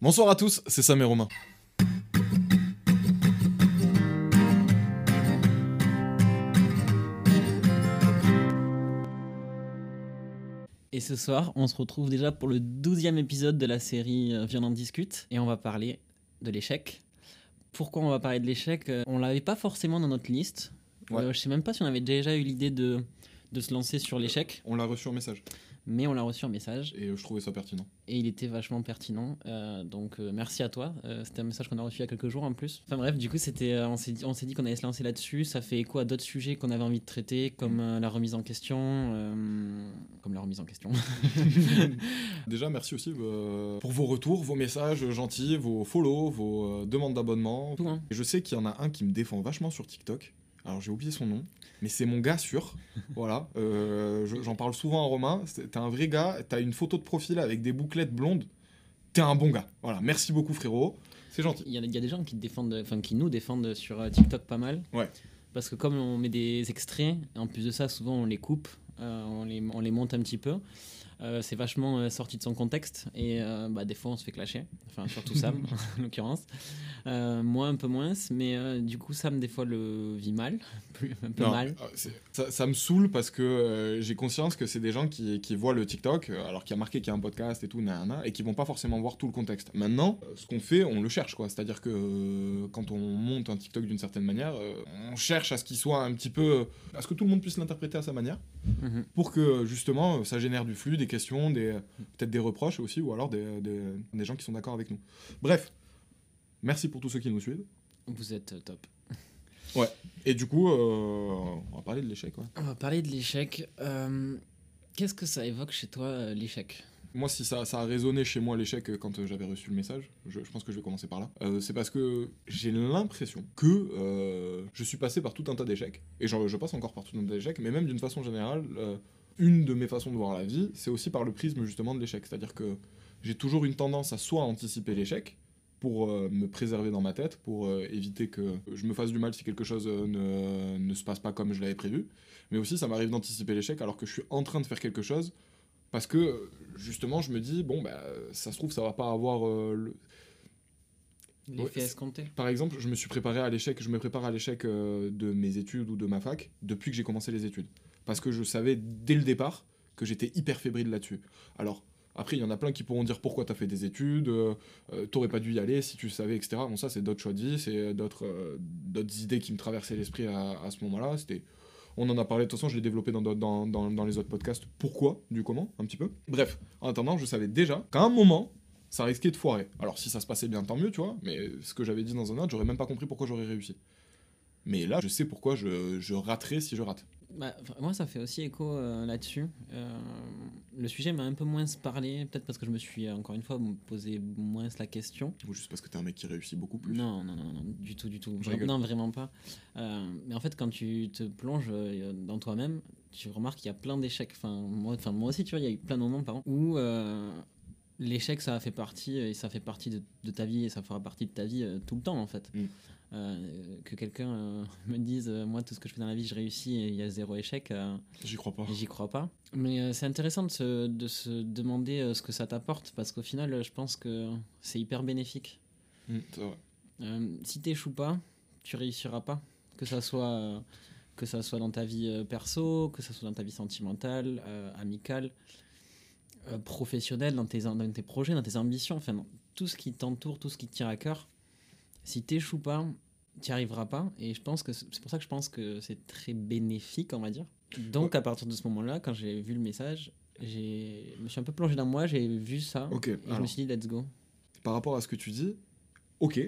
Bonsoir à tous, c'est Sam et Romain. Et ce soir, on se retrouve déjà pour le douzième épisode de la série euh, Viens en discute. Et on va parler de l'échec. Pourquoi on va parler de l'échec Euh, On l'avait pas forcément dans notre liste. Ouais. Euh, je sais même pas si on avait déjà eu l'idée de, de se lancer sur l'échec. On l'a reçu en message Mais on l'a reçu en message. et je trouvais ça pertinent. Et il était vachement pertinent. Euh, donc euh, merci à toi. Euh, c'était un message qu'on a reçu il y a quelques jours en plus. Enfin bref, du coup, c'était, on s'est dit, on s'est dit qu'on allait se lancer là-dessus. Ça fait écho à d'autres sujets qu'on avait envie de traiter, comme la remise en question. comme la remise en question. Déjà, merci aussi pour vos retours, vos messages gentils, vos follow, vos demandes d'abonnement. Tout, hein. Et je sais qu'il y en a un qui me défend vachement sur TikTok. Alors j'ai oublié son nom, mais c'est mon gars sûr. voilà, Euh, je- j'en parle souvent à Romain. C'est- T'es un vrai gars. T'as une photo de profil avec des bouclettes blondes. T'es un bon gars. Voilà, merci beaucoup frérot. C'est gentil. Il y, a, il y a des gens qui, défendent, enfin, qui nous défendent sur euh, TikTok pas mal. Ouais. Parce que comme on met des extraits, en plus de ça, souvent on les coupe, euh, on, les, on les monte un petit peu. Euh, c'est vachement euh, sorti de son contexte et euh, bah, des fois on se fait clasher, enfin surtout Sam en l'occurrence. Moi un peu moins, mais du coup Sam des fois le vit mal, un peu Non, mal. ça, ça me saoule parce que j'ai conscience que c'est des gens qui, qui voient le TikTok, alors qu'il y a marqué qu'il y a un podcast et tout, nanana, et qui vont pas forcément voir tout le contexte. Maintenant, ce qu'on fait, on le cherche, quoi. C'est-à-dire que quand on monte un TikTok d'une certaine manière, on cherche à ce qu'il soit un petit peu. à ce que tout le monde puisse l'interpréter à sa manière, Mhm. pour que justement ça génère du flux, des questions, des, peut-être des reproches aussi, ou alors des, des, des gens qui sont d'accord avec nous. Bref, merci pour tous ceux qui nous suivent. Vous êtes euh, top. Et du coup, euh, on va parler de l'échec, ouais. On va parler de l'échec. Euh, Qu'est-ce que ça évoque chez toi euh, l'échec? Moi, si ça, ça a résonné chez moi l'échec quand j'avais reçu le message, je, je pense que je vais commencer par là. C'est parce que j'ai l'impression que je suis passé par tout un tas d'échecs, et j'en- je passe encore par tout un tas d'échecs, mais même d'une façon générale, une de mes façons de voir la vie, c'est aussi par le prisme justement de l'échec. C'est-à-dire que j'ai toujours une tendance à soit anticiper l'échec, pour euh, me préserver dans ma tête, pour euh, éviter que je me fasse du mal si quelque chose euh, ne, ne se passe pas comme je l'avais prévu. Mais aussi, ça m'arrive d'anticiper l'échec alors que je suis en train de faire quelque chose parce que justement, je me dis, bon, bah, ça se trouve, ça va pas avoir le. L'effet escompté Par exemple, je me suis préparé à l'échec, je me prépare à l'échec de mes études ou de ma fac depuis que j'ai commencé les études. Parce que je savais dès le départ que j'étais hyper fébrile là-dessus. Alors, après, il y en a plein qui pourront dire pourquoi tu as fait des études, euh, euh, t'aurais pas dû y aller si tu savais, etc. Bon, ça, c'est d'autres choix c'est d'autres euh, d'autres idées qui me traversaient l'esprit à, ce moment-là. On en a parlé, de toute façon, je l'ai développé dans, dans, dans, dans les autres podcasts. Pourquoi, du comment, un petit peu. Bref, en attendant, je savais déjà qu'à un moment, ça risquait de foirer. Alors, si ça se passait bien, tant mieux, tu vois, mais ce que j'avais dit dans un autre, j'aurais même pas compris pourquoi j'aurais réussi. Mais là, je sais pourquoi je, je raterai si je rate. Bah, moi, ça fait aussi écho euh, là-dessus. Euh, le sujet m'a un peu moins parlé, peut-être parce que je me suis, euh, encore une fois, posé moins la question. Ou juste parce que t'es un mec qui réussit beaucoup plus. Non, non, non, non, du tout, du tout. Je Vra- rigole. non, vraiment pas. Euh, mais en fait, quand tu te plonges dans toi-même, tu remarques qu'il y a plein d'échecs. Enfin moi, enfin, moi aussi, tu vois, il y a eu plein de moments, par où l'échec, ça fait partie, et ça fait partie de, de ta vie, et ça fera partie de ta vie tout le temps, en fait. Mm. Euh, que quelqu'un euh, me dise, euh, moi, tout ce que je fais dans la vie, je réussis, et il y a zéro échec, J'y crois pas. j'y crois pas. Mais c'est intéressant de se, de se demander ce que ça t'apporte, parce qu'au final, je pense que c'est hyper bénéfique. Mm, c'est vrai. Si t'échoues pas, tu réussiras pas. Que ça soit, que ça soit dans ta vie perso, que ça soit dans ta vie sentimentale, amicale, professionnelle, dans tes, dans tes projets, dans tes ambitions, enfin, dans tout ce qui t'entoure, tout ce qui te tient à cœur. Si t'échoues pas, tu n'y arriveras pas. Et je pense que c'est pour ça que je pense que c'est très bénéfique, on va dire. Donc, à partir de ce moment-là, quand j'ai vu le message, je me suis un peu plongé dans moi, j'ai vu ça. Ok, et je me suis dit, let's go. Par rapport à ce que tu dis, ok.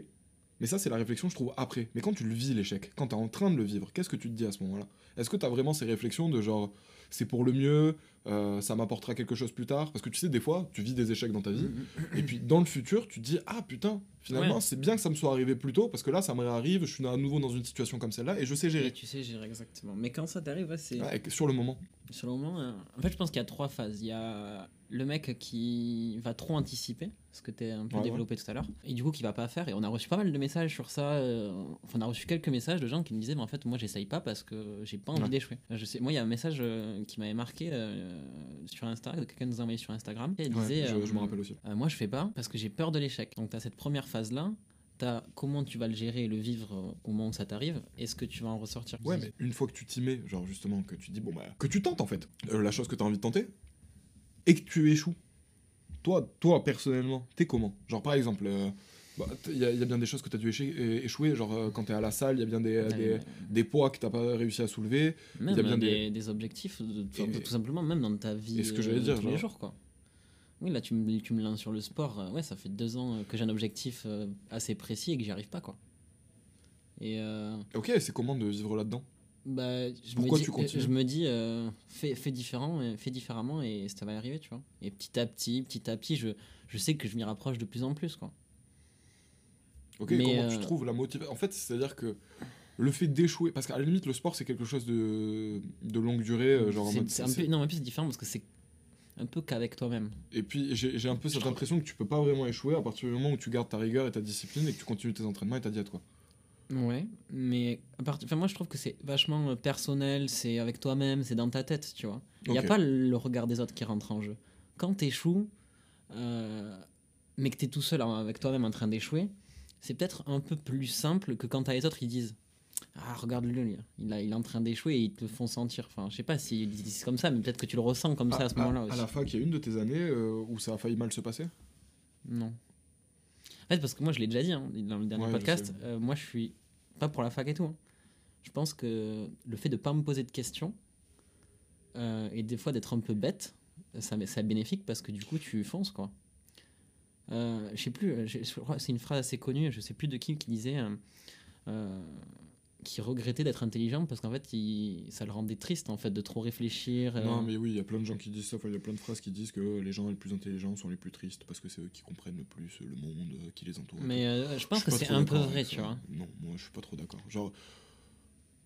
Mais ça, c'est la réflexion, je trouve, après. Mais quand tu le vis, l'échec, quand tu es en train de le vivre, qu'est-ce que tu te dis à ce moment-là? Est-ce que tu as vraiment ces réflexions de genre, c'est pour le mieux, euh, ça m'apportera quelque chose plus tard? Parce que tu sais, des fois, tu vis des échecs dans ta vie, et puis dans le futur, tu te dis, ah putain, finalement, Ouais. c'est bien que ça me soit arrivé plus tôt, parce que là, ça me réarrive, je suis à nouveau dans une situation comme celle-là, et je sais Et gérer. tu sais gérer exactement. Mais quand ça t'arrive, ouais, c'est. Ouais, sur le moment. Sur le moment, euh, en fait, je pense qu'il y a trois phases. Il y a le mec qui va trop anticiper, ce que tu as un peu Ouais, développé tout à l'heure, et du coup qui va pas faire. Et on a reçu pas mal de messages sur ça. euh, enfin, on a reçu quelques messages de gens qui me disaient, mais en fait, moi, j'essaye pas parce que j'ai pas envie Ouais. d'échouer. Je sais, moi, il y a un message euh, qui m'avait marqué euh, sur Insta, que quelqu'un nous a envoyé sur Instagram, et il disait, je, je me rappelle aussi. moi, je fais pas parce que j'ai peur de l'échec. Donc, tu as cette première phase-là. T'as comment tu vas le gérer et le vivre au moment où ça t'arrive. Est-ce que tu vas en ressortir Ouais, mais une fois que tu t'y mets, genre justement, que tu dis, bon bah, que tu tentes en fait, euh, la chose que tu as envie de tenter, et que tu échoues, toi, toi personnellement, t'es comment? Genre par exemple, il y, a y a bien des choses que tu as dû échouer, genre euh, quand tu es à la salle, il y a bien des, Euh, des, des poids que tu pas réussi à soulever. Même Il y a bien des, des objectifs, de- de- Et- tout simplement, même dans ta vie ce que euh, dire, tous les jours. Quoi. Oui, là, tu me, tu me lances sur le sport. euh, Ouais, ça fait deux ans euh, que j'ai un objectif euh, assez précis et que j'y arrive pas. Quoi. Et euh, Ok, c'est comment de vivre là-dedans? Bah, je Pourquoi me dis, tu continues Je me dis, euh, fais, fais, différent, euh, fais différemment et ça va y arriver, tu vois. Et petit à petit, petit à petit, je, je sais que je m'y rapproche de plus en plus. Quoi. Ok, Mais, comment euh, tu trouves la motivation En fait, c'est-à-dire que le fait d'échouer, parce qu'à la limite, le sport c'est quelque chose de, de longue durée, euh, genre en mode, c'est un peu, non, mais c'est différent parce que c'est un peu qu'avec toi-même. Et puis j'ai j'ai un peu cette impression que tu peux pas vraiment échouer à partir du moment où tu gardes ta rigueur et ta discipline et que tu continues tes entraînements et ta diète quoi. Ouais, mais à part... enfin, moi je trouve que c'est vachement euh, personnel, c'est avec toi-même, c'est dans ta tête, tu vois. Il n'y a pas le regard des autres qui rentre en jeu. Quand t'échoues, euh, mais que t'es tout seul avec toi-même en train d'échouer, c'est peut-être un peu plus simple que quand t'as les autres, ils disent Ah, regarde-le, il, a- il est en train d'échouer et ils te font sentir. Enfin, je sais pas s'ils disent comme ça, mais peut-être que tu le ressens comme ça à ce moment-là À aussi. la fac, il y a une de tes années euh, où ça a failli mal se passer? Non. En fait, parce que moi, je l'ai déjà dit hein, dans le dernier Ouais, podcast, euh, moi, je suis pas pour la fac et tout. hein. Je pense que le fait de pas me poser de questions euh, et des fois d'être un peu bête, ça, c'est bénéfique parce que du coup, tu fonces, quoi. Euh, je sais plus, euh, c'est une phrase assez connue, je sais plus de qui, qui disait. euh, qui regrettait d'être intelligent parce qu'en fait il, ça le rendait triste en fait de trop réfléchir euh, Non mais oui, il y a plein de gens qui disent ça, il y a plein de phrases qui disent que les gens les plus intelligents sont les plus tristes parce que c'est eux qui comprennent le plus le monde euh, qui les entoure. mais euh, je pense que c'est un peu vrai tu vois Non, moi je suis pas trop d'accord. Genre,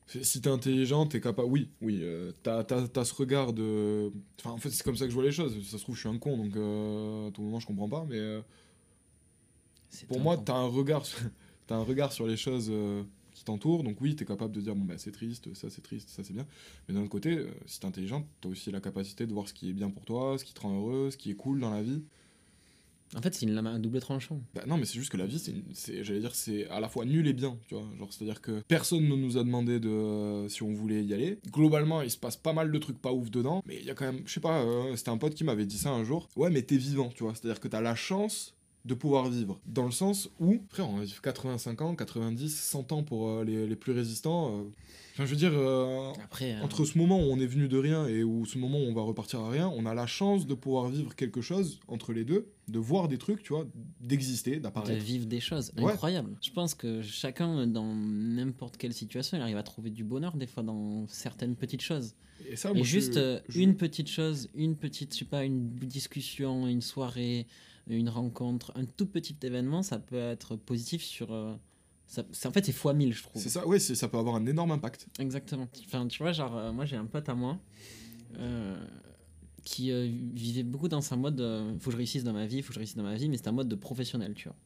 si t'es intelligent, t'es capable. Oui, oui, euh, t'as, t'as- t'as ce regard de. Enfin, en fait, c'est comme ça que je vois les choses. Ça se trouve, je suis un con, donc à tout moment, je comprends pas. Mais pour moi, con. t'as un regard, sur- t'as un regard sur les choses qui t'entourent. Donc oui, t'es capable de dire bon bah c'est triste, ça c'est triste, ça c'est bien. Mais d'un autre côté, euh, si t'es intelligent, t'as aussi la capacité de voir ce qui est bien pour toi, ce qui te rend heureux, ce qui est cool dans la vie. en fait c'est une lame à double tranchant Bah non, mais c'est juste que la vie, c'est, j'allais dire, c'est à la fois nul et bien, tu vois. Genre, c'est-à-dire que personne ne nous a demandé de euh, si on voulait y aller. Globalement, il se passe pas mal de trucs pas ouf dedans, mais il y a quand même, je sais pas, euh, c'était un pote qui m'avait dit ça un jour. Ouais, mais t'es vivant, tu vois. C'est-à-dire que t'as la chance de pouvoir vivre. Dans le sens où, frère, on va vivre 85 ans, 90, 100 ans pour euh, les, les plus résistants. euh. Enfin, je veux dire, euh, après entre ce moment où on est venu de rien et où ce moment où on va repartir à rien, on a la chance de pouvoir vivre quelque chose entre les deux, de voir des trucs, tu vois, d'exister, de d'apparaître. vivre des choses Ouais. incroyables. Je pense que chacun, dans n'importe quelle situation, il arrive à trouver du bonheur des fois dans certaines petites choses. Et ça, Et moi, je- juste je- une petite chose, une petite, je sais pas, une discussion, une soirée, une rencontre, un tout petit événement, ça peut être positif sur. euh, ça, en fait, c'est fois mille, je trouve. C'est ça, c'est- ça peut avoir un énorme impact. Exactement. Enfin, tu vois, genre, euh, moi j'ai un pote à moi euh, qui euh, vivait beaucoup dans un mode euh, faut que je réussisse dans ma vie, faut que je réussisse dans ma vie, mais c'est un mode de professionnel, tu vois.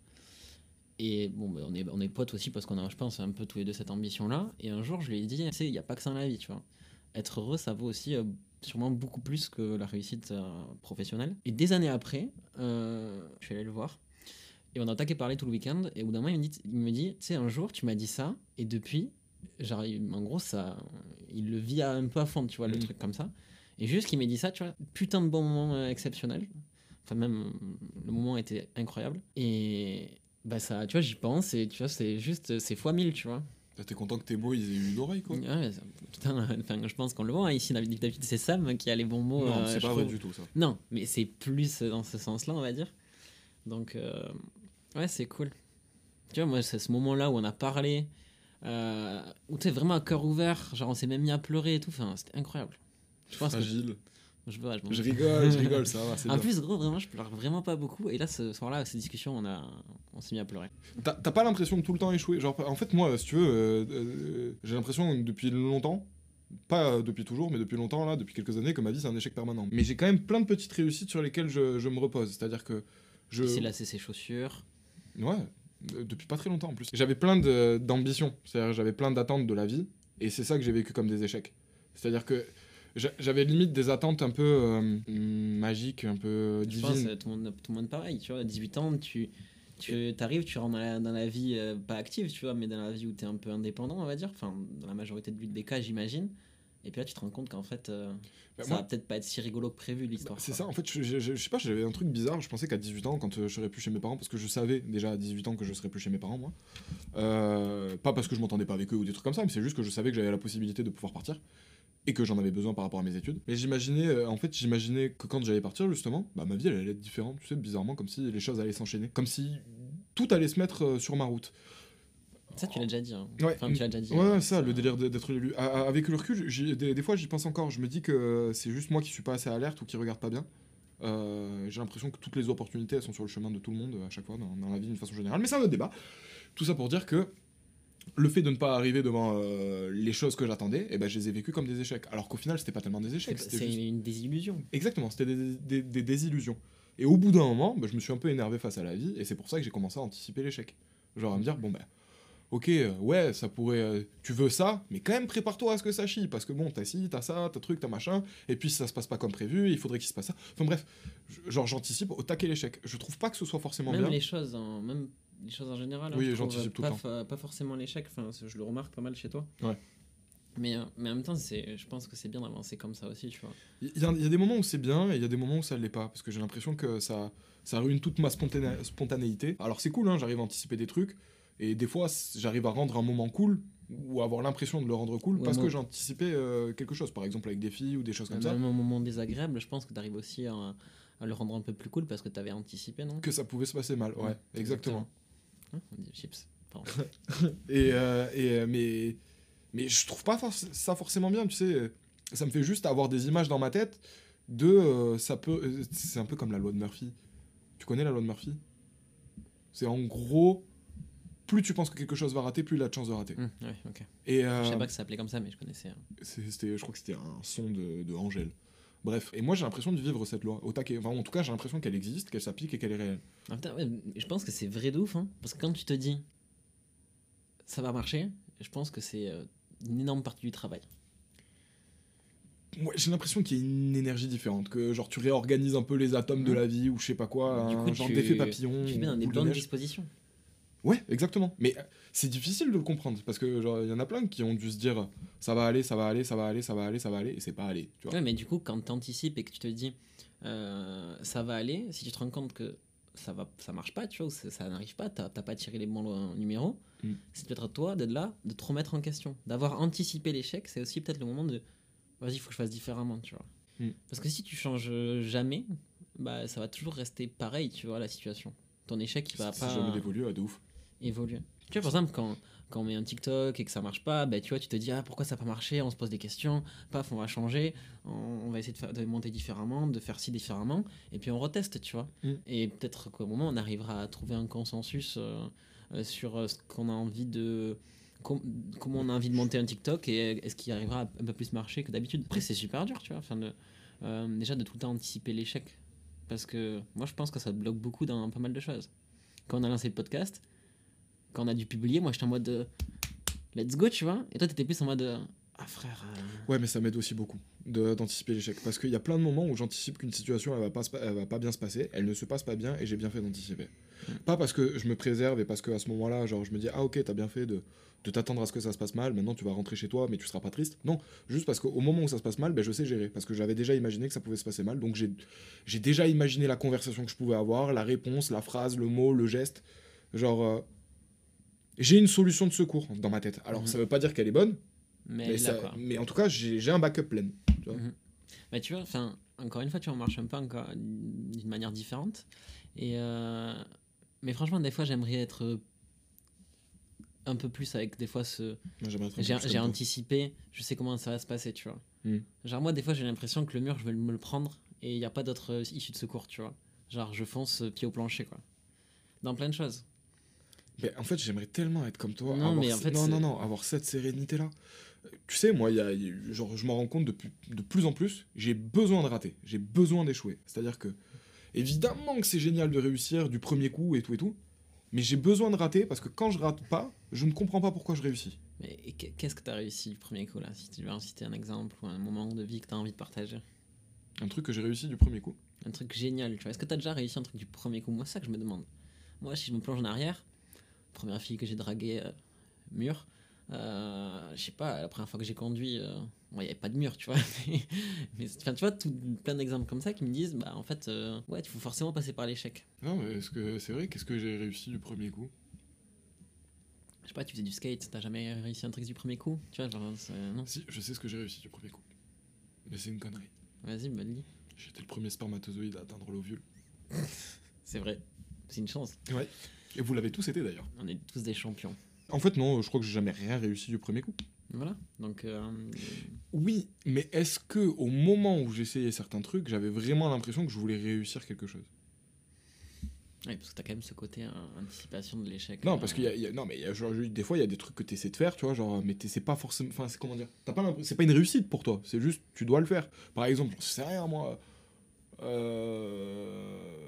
Et bon, bah, on, est, on est potes aussi parce qu'on a, je pense, un peu tous les deux cette ambition-là. Et un jour, je lui ai dit, tu sais, il n'y a pas que ça dans la vie, tu vois. Être heureux, ça vaut aussi euh, sûrement beaucoup plus que la réussite euh, professionnelle. Et des années après, euh, je suis allé le voir. Et on a attaqué parler tout le week-end. Et au bout d'un moment, il me dit, il me dit tu sais, un jour, tu m'as dit ça. Et depuis, j'arrive, en gros, ça, il le vit un peu à fond, tu vois, le Mhm. truc comme ça. Et juste qu'il m'ait dit ça, tu vois, putain de bon moment exceptionnel. Enfin, même, le moment était incroyable. Et bah, ça, tu vois, j'y pense. Et tu vois, c'est juste, c'est fois mille, tu vois. T'es content que tes mots ils aient eu une oreille quoi Ouais, putain, enfin, je pense qu'on le voit hein, ici. D'habitude, c'est Sam qui a les bons mots. Non, euh, c'est pas vrai du tout ça. Non, mais c'est plus dans ce sens-là, on va dire. Donc, euh, ouais, c'est cool. Tu vois, moi, c'est ce moment-là où on a parlé, euh, où tu sais, vraiment à cœur ouvert, genre on s'est même mis à pleurer et tout, enfin, c'était incroyable. Je pense que. Je, rigole, je rigole, ça va, c'est En bien. plus, gros, vraiment, je pleure vraiment pas beaucoup. Et là, ce soir-là, cette discussion, on, a, on s'est mis à pleurer. T'as pas l'impression de tout le temps échouer Genre, en fait, moi, si tu veux, euh, euh, j'ai l'impression depuis longtemps, pas depuis toujours, mais depuis longtemps, là, depuis quelques années, que ma vie c'est un échec permanent. Mais j'ai quand même plein de petites réussites sur lesquelles je, je me repose. C'est-à-dire que je. Il s'est lassé ses chaussures. Ouais, euh, depuis pas très longtemps en plus. J'avais plein d'ambitions, c'est-à-dire j'avais plein d'attentes de la vie, et c'est ça que j'ai vécu comme des échecs. C'est-à-dire que j'avais limite des attentes un peu euh, magiques, un peu Je pense divines. euh, tout le monde, tout le monde pareil, tu vois. À 18 ans, tu, tu arrives, tu rentres dans la, dans la vie, euh, pas active, tu vois, mais dans la vie où tu es un peu indépendant, on va dire. Enfin, dans la majorité de- des cas, j'imagine. Et puis là, tu te rends compte qu'en fait, euh, Bah, ça moi- va peut-être pas être si rigolo que prévu l'histoire. Bah, c'est ça, en fait, je, je- je- je sais pas, j'avais un truc bizarre. Je pensais qu'à 18 ans, quand je serais plus chez mes parents, parce que je savais déjà à 18 ans que je serais plus chez mes parents, moi. Euh, pas parce que je m'entendais pas avec eux ou des trucs comme ça, mais c'est juste que je savais que j'avais la possibilité de pouvoir partir et que j'en avais besoin par rapport à mes études. Mais j'imaginais, euh, en fait, j'imaginais que quand j'allais partir, justement, bah, ma vie elle allait être différente, tu sais, bizarrement, comme si les choses allaient s'enchaîner, comme si tout allait se mettre euh, sur ma route. Ça, tu l'as déjà dit. hein. Ouais, Enfin, tu l'as déjà dit. Ouais, hein. ouais, ça, le délire d'être élu. Avec le recul, des, des fois, j'y pense encore. Je me dis que c'est juste moi qui suis pas assez alerte ou qui regarde pas bien. Euh, J'ai l'impression que toutes les opportunités, elles sont sur le chemin de tout le monde à chaque fois dans, dans la vie d'une façon générale. Mais c'est un autre débat. Tout ça pour dire que le fait de ne pas arriver devant euh, les choses que j'attendais, eh ben, je les ai vécues comme des échecs. Alors qu'au final, c'était pas tellement des échecs. c'était C'est juste- une désillusion. Exactement, c'était des, des- des désillusions. Et au bout d'un moment, bah, je me suis un peu énervé face à la vie, et c'est pour ça que j'ai commencé à anticiper l'échec. Genre à me dire, bon ben, ok, euh, ouais, ça pourrait. euh, tu veux ça, mais quand même prépare-toi à ce que ça chie, parce que bon, t'as ci, t'as ça, t'as truc, t'as machin, et puis si ça se passe pas comme prévu, il faudrait qu'il se passe ça. Enfin bref, genre j'anticipe au taquet l'échec. Je trouve pas que ce soit forcément Même bien. les choses, en, même les choses en général. hein, Oui, trouve, j'anticipe euh, tout le temps. pas forcément l'échec. Enfin, je le remarque pas mal chez toi. Ouais. Mais, euh, mais en même temps, je pense que c'est bien d'avancer comme ça aussi, tu vois. Il y, a- il y a des moments où c'est bien, et il y a des moments où ça l'est pas, parce que j'ai l'impression que ça, ça ruine toute ma spontané- spontanéité. Alors c'est cool, hein, j'arrive à anticiper des trucs, et des fois j'arrive à rendre un moment cool, ou avoir l'impression de le rendre cool, Ouais, parce que j'ai anticipé euh, quelque chose, par exemple avec des filles ou des choses comme ça, Même au moment désagréable, je pense que tu arrives aussi à, à le rendre un peu plus cool parce que tu avais anticipé, non? Que ça pouvait se passer mal. Ouais, Ouais, exactement. Hein, on dit chips. Pardon. Et, euh, et, euh, mais, mais je trouve pas ça forcément bien, tu sais. Ça me fait juste avoir des images dans ma tête de. euh, ça peut. euh, C'est un peu comme la loi de Murphy. Tu connais la loi de Murphy? C'est en gros. Plus tu penses que quelque chose va rater, plus il a de chances de rater. Hum, ouais, ok. Et Je savais pas que ça s'appelait comme ça, mais je connaissais. hein. c'était, je crois que c'était un son de, de Angèle. Bref, et moi j'ai l'impression de vivre cette loi au taquet. Enfin, en tout cas, j'ai l'impression qu'elle existe, qu'elle s'applique et qu'elle est réelle. Ouais, je pense que c'est vrai de ouf, hein, parce que quand tu te dis ça va marcher, je pense que c'est euh, une énorme partie du travail. Ouais, j'ai l'impression qu'il y a une énergie différente, que genre tu réorganises un peu les atomes de la vie ou je sais pas quoi, Du un coup, genre tu- d'effet papillon. Tu mets dans des bonnes dispositions. Ouais, exactement. Mais euh, c'est difficile de le comprendre parce que genre il y en a plein qui ont dû se dire ça va aller, ça va aller, ça va aller, ça va aller, ça va aller et c'est pas allé, tu vois. Ouais, mais du coup, quand tu anticipes et que tu te dis euh, ça va aller, si tu te rends compte que ça va ça marche pas, tu vois, ça, ça n'arrive pas, t'as t'as pas tiré les bons numéros, Mm. c'est peut-être à toi d'être là, de te remettre en question, d'avoir anticipé l'échec, c'est aussi peut-être le moment de vas-y, il faut que je fasse différemment, tu vois. Mm. Parce que si tu changes jamais, bah ça va toujours rester pareil, tu vois, la situation. Ton échec, il va pas jamais d'évoluer, ouais, de ouf. évoluer. Tu vois, par exemple, quand, quand on met un TikTok et que ça marche pas, bah, tu vois, tu te dis, ah, pourquoi ça n'a pas marché? On se pose des questions, paf, on va changer, on, on va essayer de, faire, de monter différemment, de faire ci différemment, et puis on reteste, tu vois. Mm. Et peut-être qu'au moment, on arrivera à trouver un consensus euh, euh, sur euh, ce qu'on a envie de. com- comment on a envie de monter un TikTok et est-ce qu'il arrivera à un peu plus marcher que d'habitude? Après, c'est super dur, tu vois. Enfin, de, déjà de tout le temps anticiper l'échec. Parce que moi, je pense que ça te bloque beaucoup dans pas mal de choses. Quand on a lancé le podcast, quand on a dû publier, moi, j'étais en mode euh, let's go, tu vois. Et toi, t'étais plus en mode euh, ah frère. euh, Ouais, mais ça m'aide aussi beaucoup d'anticiper l'échec. Parce qu'il y a plein de moments où j'anticipe qu'une situation, elle va, pas, elle va pas bien se passer, elle ne se passe pas bien, et j'ai bien fait d'anticiper. Pas parce que je me préserve et parce qu'à ce moment-là, genre, je me dis, ah ok, t'as bien fait de, de t'attendre à ce que ça se passe mal, maintenant tu vas rentrer chez toi, mais tu seras pas triste. Non, juste parce qu'au moment où ça se passe mal, ben, je sais gérer. Parce que j'avais déjà imaginé que ça pouvait se passer mal, donc j'ai j'ai déjà imaginé la conversation que je pouvais avoir, la réponse, la phrase, le mot, le geste. Genre. euh, j'ai une solution de secours dans ma tête. Alors, Mhm. ça veut pas dire qu'elle est bonne, mais mais, là, ça- quoi. mais en tout cas, j'ai un backup plein. tu vois. Mhm. Bah, tu vois, encore une fois, tu vois, on marche un peu d'une manière différente. Et euh, mais franchement, des fois, j'aimerais être un peu plus avec des fois ce. J'ai anticipé, je sais comment ça va se passer, tu vois. Mm. Genre, moi, des fois, j'ai l'impression que le mur, je vais me le prendre et il n'y a pas d'autre euh, issue de secours, tu vois. Genre, je fonce pied au plancher, quoi. Dans plein de choses. Mais en fait, j'aimerais tellement être comme toi. Non, mais en fait, non, non, non, avoir cette sérénité-là. Tu sais, moi, y a, y a- genre, je m'en rends compte depuis, de plus en plus, j'ai besoin de rater, j'ai besoin d'échouer. C'est-à-dire que, évidemment que c'est génial de réussir du premier coup et tout et tout, mais j'ai besoin de rater parce que quand je rate pas, je ne comprends pas pourquoi je réussis. Mais qu'est-ce que tu as réussi du premier coup, là Si tu veux en citer un exemple ou un moment de vie que tu as envie de partager? Un truc que j'ai réussi du premier coup? Un truc génial, tu vois. Est-ce que tu as déjà réussi un truc du premier coup? Moi, c'est ça que je me demande. Moi, si je me plonge en arrière, première fille que j'ai draguée, euh, mur, euh, je sais pas, la première fois que j'ai conduit, euh, bon, il n'y avait pas de mur, tu vois. Mais, tu vois, tout, plein d'exemples comme ça qui me disent, bah en fait, euh, ouais, il faut forcément passer par l'échec. Non, mais est-ce que c'est vrai Qu'est-ce que j'ai réussi du premier coup? Je sais pas, tu faisais du skate, t'as jamais réussi un truc du premier coup? Tu vois, genre, non. Si, je sais ce que j'ai réussi du premier coup. Mais c'est une connerie. Vas-y, bah, dis. J'étais le premier spermatozoïde à atteindre l'ovule. C'est vrai, c'est une chance. Ouais. Et vous l'avez tous été d'ailleurs. On est tous des champions. En fait, non, je crois que j'ai jamais rien réussi du premier coup. Voilà, donc. euh, Oui, mais est-ce que au moment où j'essayais certains trucs, j'avais vraiment l'impression que je voulais réussir quelque chose? Ouais, parce que t'as quand même ce côté euh, anticipation de l'échec. Non, euh, parce qu'il y a, il y a- non, mais il y a, genre, des fois il y a des trucs que tu essaies de faire, tu vois, genre, mais t'essaies pas forcément, enfin, c'est comment dire, t'as pas c'est pas une réussite pour toi, c'est juste, tu dois le faire. Par exemple, j'en sais rien, moi, euh,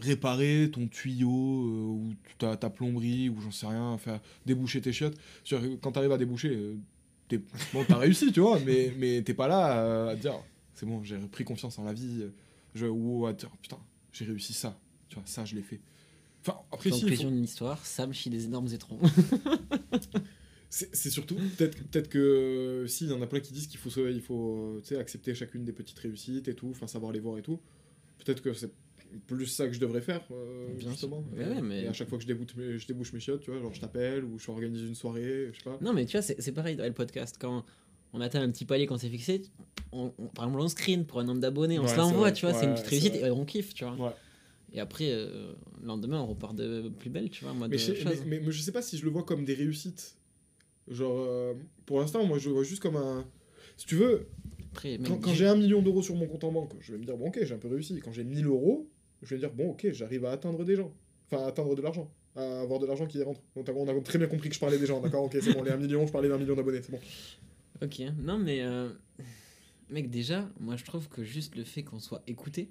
réparer ton tuyau euh, ou ta, ta plomberie ou j'en sais rien, faire déboucher tes chiottes. Quand t'arrives à déboucher, euh, t'es- bon, t'as réussi, tu vois, mais, mais t'es pas là à te dire, c'est bon, j'ai pris confiance en la vie, je, ou à te dire, putain, j'ai réussi ça, tu vois, ça je l'ai fait. Enfin, après, si, il faut- Conclusion d'une histoire, Sam chie des énormes étrons. c'est c'est surtout, peut-être peut que euh, si, il y en a plein qui disent qu'il faut, il faut tu accepter chacune des petites réussites et tout, enfin savoir les voir et tout. Peut-être que c'est plus ça que je devrais faire, euh, Bien justement. sûr. Ouais, Et- ouais, mais- Et à chaque fois que je, déboute mes- je débouche mes chiottes, tu vois, genre je t'appelle ou je organise une soirée, je sais pas. non, mais tu vois, c'est c'est pareil dans le podcast. Quand on atteint un petit palier qu'on s'est fixé, on, on- par exemple, on screen pour un nombre d'abonnés, on Ouais, se c'est l'envoie, tu vois, c'est une Ouais, petite c'est réussite et on kiffe, tu vois. Ouais. Et après, euh, le lendemain, on repart de plus belle, tu vois, mode Mais, je euh, sais- mais, mais- mais je sais pas si je le vois comme des réussites. Genre, euh, pour l'instant, moi je le vois juste comme un. Si tu veux, Après, quand, quand j'ai un million d'euros sur mon compte en banque, je vais me dire, bon, ok, j'ai un peu réussi. Quand j'ai 1000 euros, je vais dire, bon, ok, j'arrive à atteindre des gens. Enfin, à atteindre de l'argent. À avoir de l'argent qui rentre. Donc, on a très bien compris que je parlais des gens, d'accord Ok, c'est bon, les 1 million, je parlais d'un million d'abonnés, c'est bon. Ok, non, mais euh, mec, déjà, moi je trouve que juste le fait qu'on soit écouté,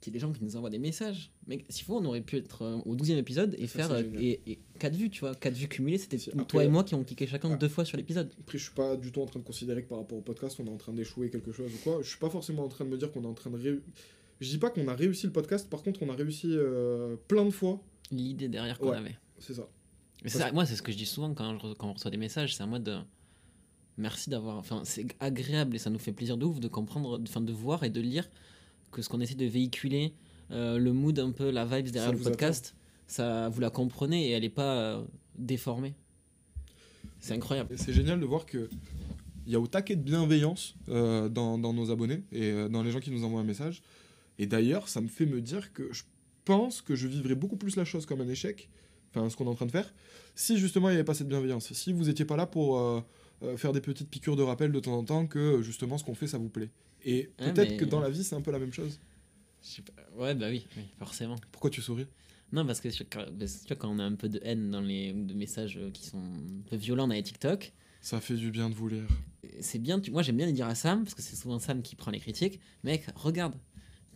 qu'il y ait des gens qui nous envoient des messages, mec, s'il faut, on aurait pu être euh, au 12 épisode et Ça, faire euh, et, et 4 vues, tu vois, 4 vues cumulées, c'était toi et moi qui ont cliqué chacun Ah. deux fois sur l'épisode. Après, je suis pas du tout en train de considérer que par rapport au podcast, on est en train d'échouer quelque chose ou quoi. Je suis pas forcément en train de me dire qu'on est en train de réussir. Je dis pas qu'on a réussi le podcast, par contre, on a réussi euh, plein de fois. L'idée derrière qu'on Ouais. avait. C'est ça. Moi, c'est ce que je dis souvent quand, je quand on reçoit des messages, c'est en mode euh, merci d'avoir. Enfin, c'est agréable et ça nous fait plaisir de ouf de comprendre, enfin, de voir et de lire que ce qu'on essaie de véhiculer, euh, le mood un peu, la vibes derrière Ça le podcast, ça, vous la comprenez et elle est pas euh, déformée. C'est incroyable. Et c'est génial de voir que il y a au taquet de bienveillance euh, dans, dans nos abonnés et euh, dans les gens qui nous envoient un message. Et d'ailleurs, ça me fait me dire que je pense que je vivrais beaucoup plus la chose comme un échec, enfin ce qu'on est en train de faire, si justement il n'y avait pas cette bienveillance. Si vous n'étiez pas là pour euh, euh, faire des petites piqûres de rappel de temps en temps que justement ce qu'on fait ça vous plaît. Et peut-être mais- que dans la vie c'est un peu la même chose. Je sais pas. Ouais, bah oui, oui, forcément. Pourquoi tu souris? Non, parce que quand, parce que vois, quand on a un peu de haine dans les de messages euh, qui sont un peu violents dans les TikTok, Ça fait du bien de vous lire. C'est bien, tu... moi j'aime bien le dire à Sam, parce que c'est souvent Sam qui prend les critiques. Mec, regarde,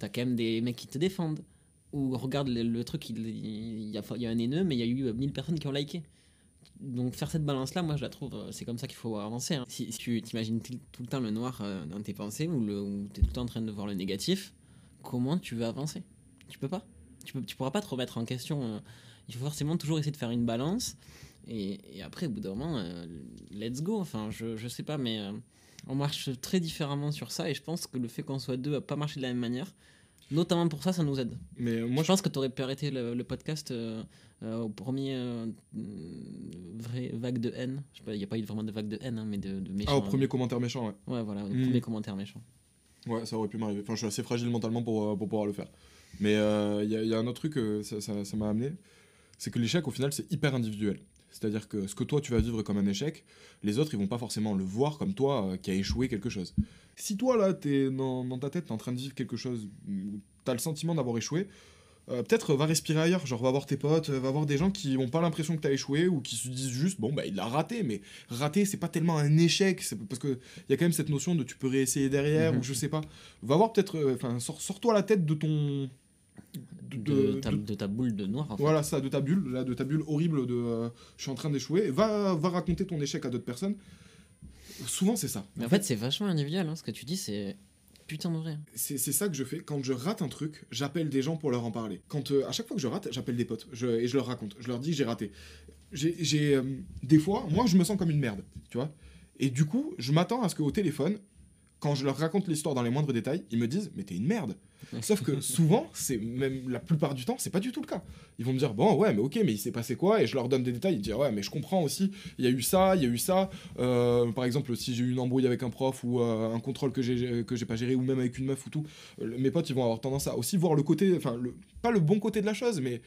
t'as quand même des mecs qui te défendent. Ou regarde le, truc, il, il y, a, un haineux, mais il y a eu 1000 personnes qui ont liké. Donc faire cette balance-là, moi je la trouve, euh, c'est comme ça qu'il faut avancer. hein. Si, tu t'imagines tout, le temps le noir euh, dans tes pensées, ou, ou t'es tout le temps en train de voir le négatif, comment tu veux avancer? Tu peux pas. Tu, peux, tu pourras pas te remettre en question. euh. il faut forcément toujours essayer de faire une balance. Et, après, au bout d'un moment, euh, let's go. Enfin, je, sais pas, mais euh, on marche très différemment sur ça. Et je pense que le fait qu'on soit deux à pas marcher de la même manière, notamment pour ça, ça nous aide. Mais euh, moi, je pense que tu aurais pu arrêter le, le podcast euh, euh, au premier euh, vrai vague de haine. Il n'y a pas eu vraiment de vague de haine, hein, mais de, de méchants. Ah, au premier commentaire méchant, ouais. Ouais, voilà, au Mm. premier commentaire méchant. Ouais, ça aurait pu m'arriver. Enfin, je suis assez fragile mentalement pour, pour pouvoir le faire. Mais il y, a- y a un autre truc, ça- ça m'a amené, c'est que l'échec, au final, c'est hyper individuel. C'est-à-dire que ce que toi, tu vas vivre comme un échec, les autres, ils vont pas forcément le voir comme toi euh, qui a échoué quelque chose. Si toi, là, t'es dans, dans ta tête, t'es en train de vivre quelque chose, t'as le sentiment d'avoir échoué, euh, peut-être va respirer ailleurs, genre va voir tes potes, euh, va voir des gens qui n'ont pas l'impression que t'as échoué ou qui se disent juste bon bah il a raté, mais raté c'est pas tellement un échec, c'est parce que il y a quand même cette notion de tu peux réessayer derrière Mhm. ou je sais pas. Va voir peut-être, euh, enfin sors, sors-toi la tête de ton de, ta, de- ta boule de noir, en fait. voilà ça, de ta bulle, là, de ta bulle horrible de euh, je suis en train d'échouer. Va, va raconter ton échec à d'autres personnes. Souvent c'est ça. Mais en fait, c'est vachement individuel. hein, Ce que tu dis, c'est putain de vrai. C'est ça que je fais. Quand je rate un truc, j'appelle des gens pour leur en parler. Quand, euh, à chaque fois que je rate, j'appelle des potes je- et je leur raconte. Je leur dis que j'ai raté. J'ai j'ai, euh, des fois, moi, je me sens comme une merde, tu vois. Et du coup, je m'attends à ce qu'au téléphone, quand je leur raconte l'histoire dans les moindres détails, ils me disent mais t'es une merde. Sauf que souvent, c'est même la plupart du temps, c'est pas du tout le cas. Ils vont me dire bon ouais mais ok mais il s'est passé quoi? Et je leur donne des détails. Ils disent ouais mais je comprends aussi. Il y a eu ça, il y a eu ça. Euh, par exemple si j'ai eu une embrouille avec un prof ou euh, un contrôle que j'ai que j'ai pas géré ou même avec une meuf ou tout, euh, mes potes ils vont avoir tendance à aussi voir le côté, enfin le pas le bon côté de la chose mais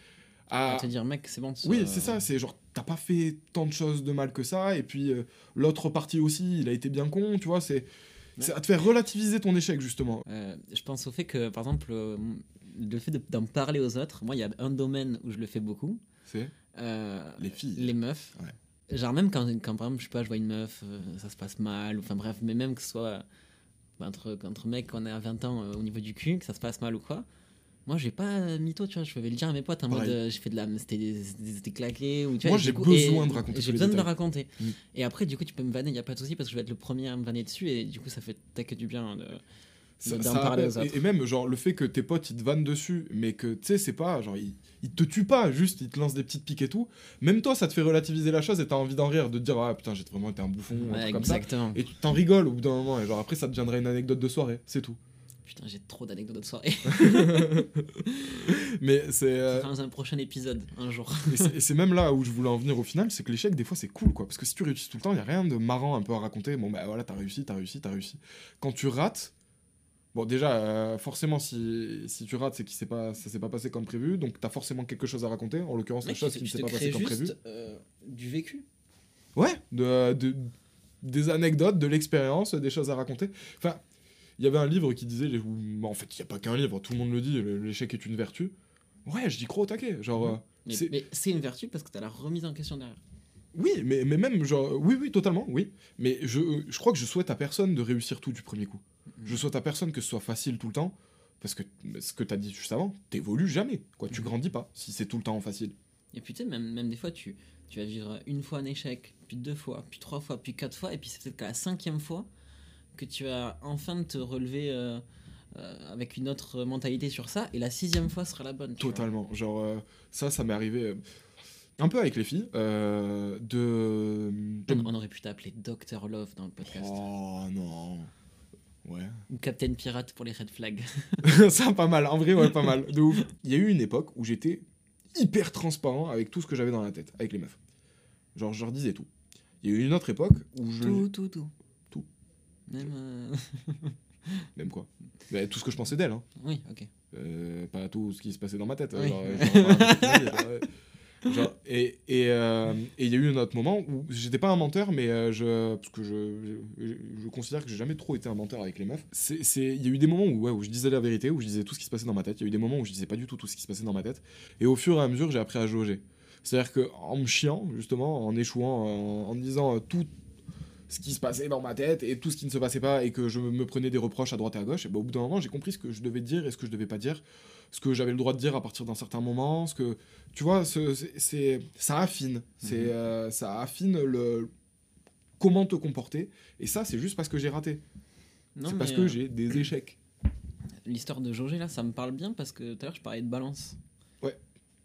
à, À te dire, mec, c'est bon. oui, c'est ça, c'est genre, t'as pas fait tant de choses de mal que ça, et puis euh, l'autre partie aussi, il a été bien con, tu vois, c'est. C'est à te faire relativiser ton échec, justement. Euh, je pense au fait que, par exemple, euh, le fait de- d'en parler aux autres, moi, il y a un domaine où je le fais beaucoup. C'est euh, les filles. les meufs. Ouais. Genre, même quand, quand, par exemple, je sais pas, je vois une meuf, ça se passe mal, ou enfin bref, mais même que ce soit bah, entre, entre mecs, quand on est à 20 ans au niveau du cul, que ça se passe mal ou quoi. Moi, j'ai pas euh, mytho, tu vois, je vais le dire à mes potes en Pareil. mode, euh, j'ai fait de la. C'était des- claqué, ou tu vois. Moi, j'ai besoin de raconter J'ai besoin de le raconter. Mm. Et après, du coup, tu peux me vanner, y a pas de souci, parce que je vais être le premier à me vanner dessus, et du coup, ça fait tac du bien de. Ça- ça et, et même, genre, le fait que tes potes, ils te vannent dessus, mais que, tu sais, c'est pas, genre, ils, ils te tuent pas, juste, ils te lancent des petites piques et tout. Même toi, ça te fait relativiser la chose et t'as envie d'en rire, de te dire, ah putain, j'ai vraiment été un bouffon, ou un Ouais, truc comme ça. exactement. Et tu t'en rigoles au bout d'un moment, et genre, après, ça deviendra une anecdote de soirée, c'est tout. Putain, j'ai trop d'anecdotes de soirée. Mais c'est. euh, Dans un prochain épisode, un jour. Et c'est- même là où je voulais en venir au final, c'est que l'échec, des fois, c'est cool, quoi. Parce que si tu réussis tout le temps, il n'y a rien de marrant un peu à raconter. Bon, bah voilà, t'as réussi, t'as réussi, t'as réussi. Quand tu rates, bon, déjà, euh, forcément, si, si tu rates, c'est que s'est pas, ça s'est pas passé comme prévu. Donc, t'as forcément quelque chose à raconter. En l'occurrence, la Mec, chose qui ne s'est pas passée comme prévu. euh, du vécu. Ouais, de, de- des anecdotes, de l'expérience, des choses à raconter. Enfin, il y avait un livre qui disait, bah, en fait, il n'y a pas qu'un livre, tout le monde le dit, l'échec est une vertu. Ouais, je dis crois au taquet. Genre, euh, Mais c'est- mais c'est une vertu parce que t'as la remise en question derrière. Oui, mais, mais même, genre, oui, oui, totalement, oui. Mais je, je crois que je souhaite à personne de réussir tout du premier coup. Je souhaite à personne que ce soit facile tout le temps, parce que ce que t'as dit juste avant, t'évolues jamais, quoi. Tu grandis pas si c'est tout le temps facile. Et puis tu sais, même, même des fois, tu, tu vas vivre une fois un échec, puis deux fois, puis trois fois, puis quatre fois, et puis c'est peut-être qu'à la cinquième fois que tu vas enfin te relever euh, euh, avec une autre mentalité sur ça, et la sixième fois sera la bonne. Totalement. Genre, euh, ça, ça m'est arrivé euh, un peu avec les filles, euh, de... On, on aurait pu t'appeler Dr Love dans le podcast. Oh non. Ouais. Ou Captain Pirate pour les red flags. ça, pas mal. En vrai, ouais, pas mal. De ouf. Il y a eu une époque où j'étais hyper transparent avec tout ce que j'avais dans la tête, avec les meufs. Genre, je leur disais tout. Il y a eu une autre époque où je... tout, tout, tout. Même. euh, Même quoi Bah, Tout ce que je pensais d'elle, hein. Oui, ok. Euh, pas tout ce qui se passait dans ma tête. Oui. Genre, euh, genre, genre, et euh, il y a eu un autre moment où j'étais pas un menteur, mais je parce que je, je, je considère que j'ai jamais trop été un menteur avec les meufs. Il y a eu des moments où ouais, où je disais la vérité, où je disais tout ce qui se passait dans ma tête. Il y a eu des moments où je disais pas du tout tout ce qui se passait dans ma tête. Et au fur et à mesure, j'ai appris à jauger. C'est-à-dire que en me chiant justement, en échouant, en, en me disant tout ce qui se passait dans ma tête et tout ce qui ne se passait pas et que je me prenais des reproches à droite et à gauche, et ben, au bout d'un moment, j'ai compris ce que je devais dire et ce que je devais pas dire, ce que j'avais le droit de dire à partir d'un certain moment, ce que tu vois, ce- c'est ça affine, c'est Mhm. euh, ça affine le comment te comporter et ça c'est juste parce que j'ai raté. C'est parce que euh, j'ai des échecs. L'histoire de Jaugé, là, ça me parle bien parce que tout à l'heure, je parlais de balance.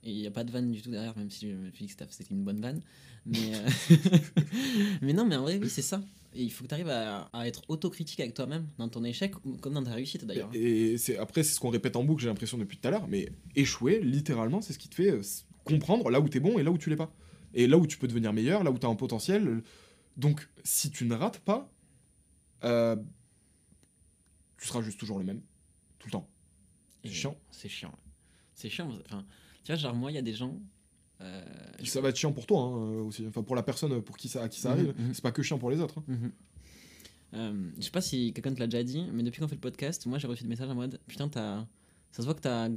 Et il n'y a pas de vanne du tout derrière, même si je me suis dit que c'était une bonne vanne. Mais, euh, mais non, mais en vrai, oui, c'est ça. Et il faut que tu arrives à, à être autocritique avec toi-même dans ton échec, comme dans ta réussite d'ailleurs. Et c'est après c'est ce qu'on répète en boucle, j'ai l'impression depuis tout à l'heure, mais échouer littéralement, c'est ce qui te fait euh, comprendre là où t'es bon et là où tu l'es pas. Et là où tu peux devenir meilleur, là où t'as un potentiel. Donc si tu ne rates pas, euh, tu seras juste toujours le même tout le temps. C'est chiant. C'est chiant. C'est chiant. Enfin, tu vois, genre, moi, il y a des gens. euh, je- Ça va être chiant pour toi hein, euh, aussi. Enfin pour la personne pour qui ça, à qui ça Mhm, arrive, mhm. c'est pas que chiant pour les autres. hein. Mhm. Euh, je sais pas si quelqu'un te l'a déjà dit, mais depuis qu'on fait le podcast, moi j'ai reçu des messages en mode Putain, t'as- ça se voit que t'as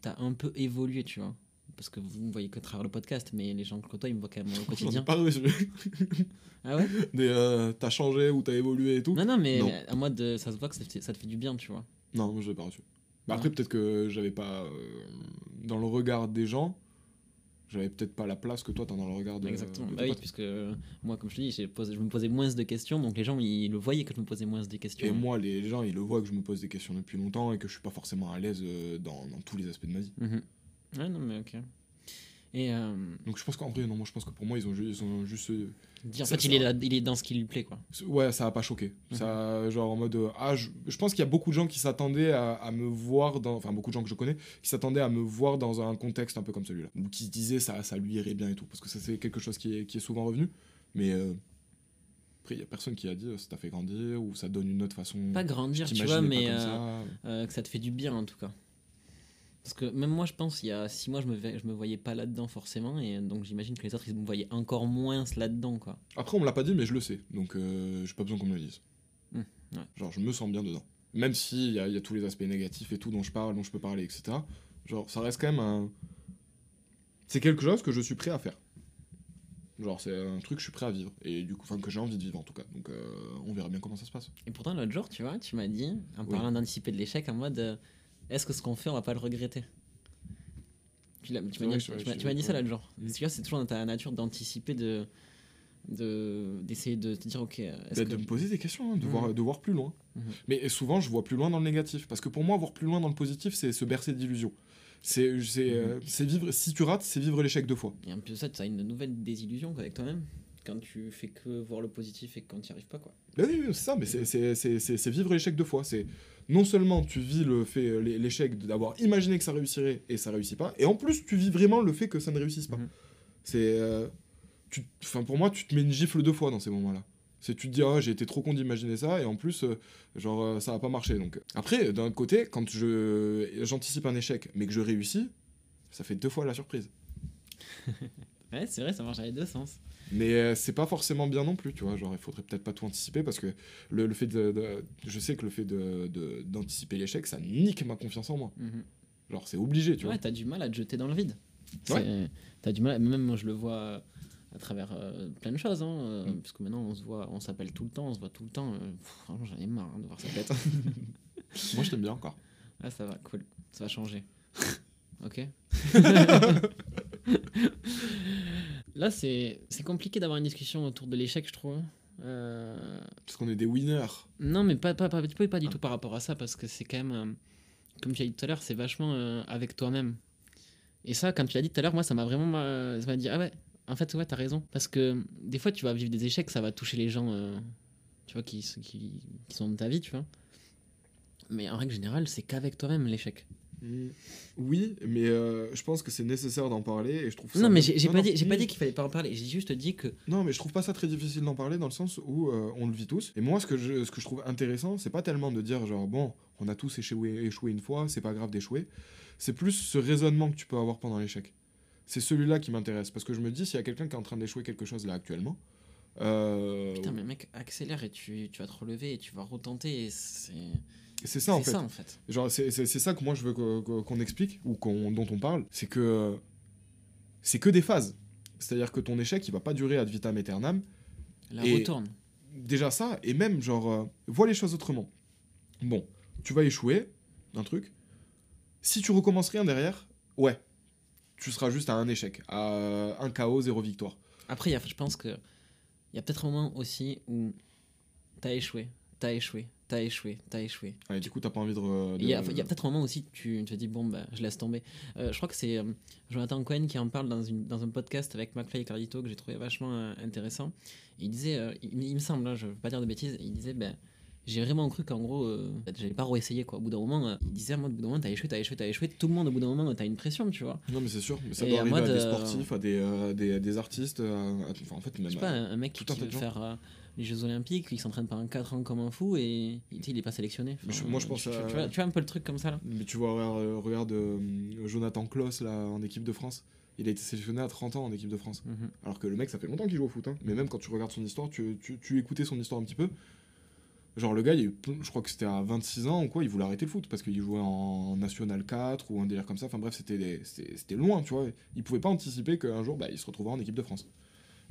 t'as un peu évolué, tu vois. Parce que vous me voyez que à travers le podcast, mais les gens que toi, ils me voient quand même au quotidien. pas reçu. Ah ouais? Euh, t'as changé ou t'as évolué et tout? Non, non, mais, Non. en mode ça se voit que ça te, fait- ça te fait du bien, tu vois. Non, moi je l'ai pas reçu. Bah, après, peut-être que j'avais pas. euh, dans le regard des gens, j'avais peut-être pas la place que toi t'as dans le regard de. Exactement. de Bah oui, puisque euh, moi, comme je te dis, posé- je me posais moins de questions, donc les gens ils le voyaient que je me posais moins de questions. Et moi, les gens, ils le voient que je me pose des questions depuis longtemps et que je suis pas forcément à l'aise euh, dans, dans tous les aspects de ma vie. Mhm. Ouais, non, mais ok. Et euh, Donc je pense qu'en vrai, non, moi je pense que pour moi, ils ont, ju- ils ont juste. euh, en fait, ça il est, va. là- il est dans ce qui lui plaît, quoi. Ouais, ça a pas choqué. Ça, genre en mode. euh, ah, je, je pense qu'il y a beaucoup de gens qui s'attendaient à, à me voir dans. Enfin, beaucoup de gens que je connais qui s'attendaient à me voir dans un contexte un peu comme celui-là. Ou qui se disaient ça, ça lui irait bien et tout. Parce que ça, c'est quelque chose qui est, qui est souvent revenu. Mais. euh, après, il y a personne qui a dit ça t'a fait grandir ou ça donne une autre façon. Pas grandir, tu vois, mais euh, ça. euh, que ça te fait du bien en tout cas. Parce que même moi, je pense, il y a six mois, je me, je me voyais pas là-dedans forcément, et donc j'imagine que les autres, ils me voyaient encore moins là-dedans, quoi. Après, on me l'a pas dit, mais je le sais. Donc, euh, j'ai pas besoin qu'on me le dise. Ouais. Genre, je me sens bien dedans. Même s'il y, y a tous les aspects négatifs et tout dont je parle, dont je peux parler, etc. Genre, ça reste quand même un. C'est quelque chose que je suis prêt à faire. Genre, c'est un truc que je suis prêt à vivre. Et du coup, enfin, que j'ai envie de vivre en tout cas. Donc, euh, on verra bien comment ça se passe. Et pourtant, l'autre jour, tu vois, tu m'as dit, en Oui. parlant d'anticiper de l'échec, en mode, euh, est-ce que ce qu'on fait, on va pas le regretter? Tu, l'as- tu C'est m'as dit, que je- tu m'as- je- tu m'as dit ça. Mm. Tu vois, c'est toujours dans ta nature d'anticiper, de de- d'essayer de te dire, ok, est-ce Bah, que... De me poser des questions, hein, de, voir, de voir plus loin. Mhm. Mais souvent, je vois plus loin dans le négatif. Parce que pour moi, voir plus loin dans le positif, c'est se bercer d'illusions. C'est c'est, euh, c'est vivre. Si tu rates, c'est vivre l'échec deux fois. Et en plus de ça, tu as une nouvelle désillusion avec toi-même quand tu fais que voir le positif et quand tu n'y arrives pas, quoi. Bah oui, oui, c'est ça, mais c'est- c'est vivre l'échec deux fois. C'est non seulement tu vis le fait l'é- l'échec d'avoir imaginé que ça réussirait et ça réussit pas, et en plus tu vis vraiment le fait que ça ne réussisse pas. Mhm. C'est, euh, tu- enfin pour moi, tu te mets une gifle deux fois dans ces moments-là. C'est tu te dis ah j'ai été trop con d'imaginer ça et en plus euh, genre euh, ça va pas marcher donc. Après d'un autre côté quand je j'anticipe un échec mais que je réussis, ça fait deux fois la surprise. Ouais, c'est vrai, ça marche dans les deux sens. Mais euh, c'est pas forcément bien non plus, tu vois. Genre, il faudrait peut-être pas tout anticiper parce que le, le fait de, de- Je sais que le fait de- de- d'anticiper l'échec, ça nique ma confiance en moi. Mhm. Genre, c'est obligé, tu Ouais, vois. t'as du mal à te jeter dans le vide. Ouais. T'as du mal, même moi je le vois euh, à travers euh, plein de choses, hein, euh, Mm. parce que maintenant on se voit, on s'appelle tout le temps, on se voit tout le temps. franchement, j'en ai marre hein, de voir sa tête. Moi, je t'aime bien encore. ah, ça va, cool, ça va changer. ok. Là, c'est compliqué d'avoir une discussion autour de l'échec, je trouve. Euh, Parce qu'on est des winners. Non, mais pas, pas, pas, pas, pas du tout par rapport à ça, parce que c'est quand même, euh, comme tu as dit tout à l'heure, c'est vachement euh, avec toi-même. Et ça, quand tu l'as dit tout à l'heure, moi, ça m'a vraiment ça m'a dit, ah ouais, en fait, ouais, t'as raison. Parce que des fois, tu vas vivre des échecs, ça va toucher les gens, tu vois, qui, qui, qui sont dans ta vie, tu vois. Mais en règle générale, c'est qu'avec toi-même, l'échec. Oui, mais euh, je pense que c'est nécessaire d'en parler et je trouve ça. Non, mais j'ai pas, non, dit, pas dit qu'il fallait pas en parler, j'ai juste dit que. Non, mais je trouve pas ça très difficile d'en parler dans le sens où euh, on le vit tous. Et moi, ce que je, ce que je trouve intéressant, c'est pas tellement de dire genre bon, on a tous échoué, échoué une fois, c'est pas grave d'échouer. C'est plus ce raisonnement que tu peux avoir pendant l'échec. C'est celui-là qui m'intéresse parce que je me dis s'il y a quelqu'un qui est en train d'échouer quelque chose là actuellement. euh, Putain, mais mec, accélère et tu, tu vas te relever et tu vas retenter. et C'est c'est ça en fait. ça en fait. Genre, c'est ça que moi je veux qu'on explique ou qu'on- dont on parle. C'est que euh, c'est que des phases. C'est-à-dire que ton échec, il va pas durer ad vitam aeternam. La Et- retourne. déjà ça, et même, genre, euh, vois les choses autrement. Bon, tu vas échouer, un truc. Si tu recommences rien derrière, ouais, tu seras juste à un échec, à un KO, zéro victoire. Après, y a- je pense que il y a peut-être un moment aussi où t'as échoué, t'as échoué, t'as échoué, t'as échoué. Et du coup, t'as pas envie de. Il y a, peut-être un moment aussi tu te dis bon bah je laisse tomber. Euh, je crois que c'est euh, Jonathan Cohen qui en parle dans, une, dans un podcast avec McFly et Carlito que j'ai trouvé vachement euh, intéressant. Il disait, il, il me semble, hein, je veux pas dire de bêtises, il disait ben j'ai vraiment cru qu'en gros j'allais pas réessayer quoi. Au bout d'un moment, il disait moi au bout d'un moment t'as échoué, t'as échoué, t'as échoué. Tout le monde au bout d'un moment t'as une pression tu vois. Non, mais c'est sûr, mais ça Et doit arriver à mode, des sportifs, à des, des, des artistes, à- à- enfin, en fait, même. Je sais pas, un, mec qui veut faire les Jeux Olympiques, il s'entraîne pendant 4 ans comme un fou et il est pas sélectionné. Je- moi, je pense tu, à- tu vois, tu vois un peu le truc comme ça là Mais tu vois, regarde, euh, regarde, euh, Jonathan Klaus, là, en équipe de France. Il a été sélectionné à 30 ans en équipe de France. Mhm. Alors que le mec, ça fait longtemps qu'il joue au foot. hein. Mais même quand tu regardes son histoire, tu, tu, tu écoutais son histoire un petit peu. Genre, le gars, il je crois que c'était à 26 ans ou quoi, il voulait arrêter le foot parce qu'il jouait en National 4 ou un délire comme ça. Enfin bref, c'était des- c'était c'était loin, tu vois. Il pouvait pas anticiper qu'un jour, bah, il se retrouvera en équipe de France.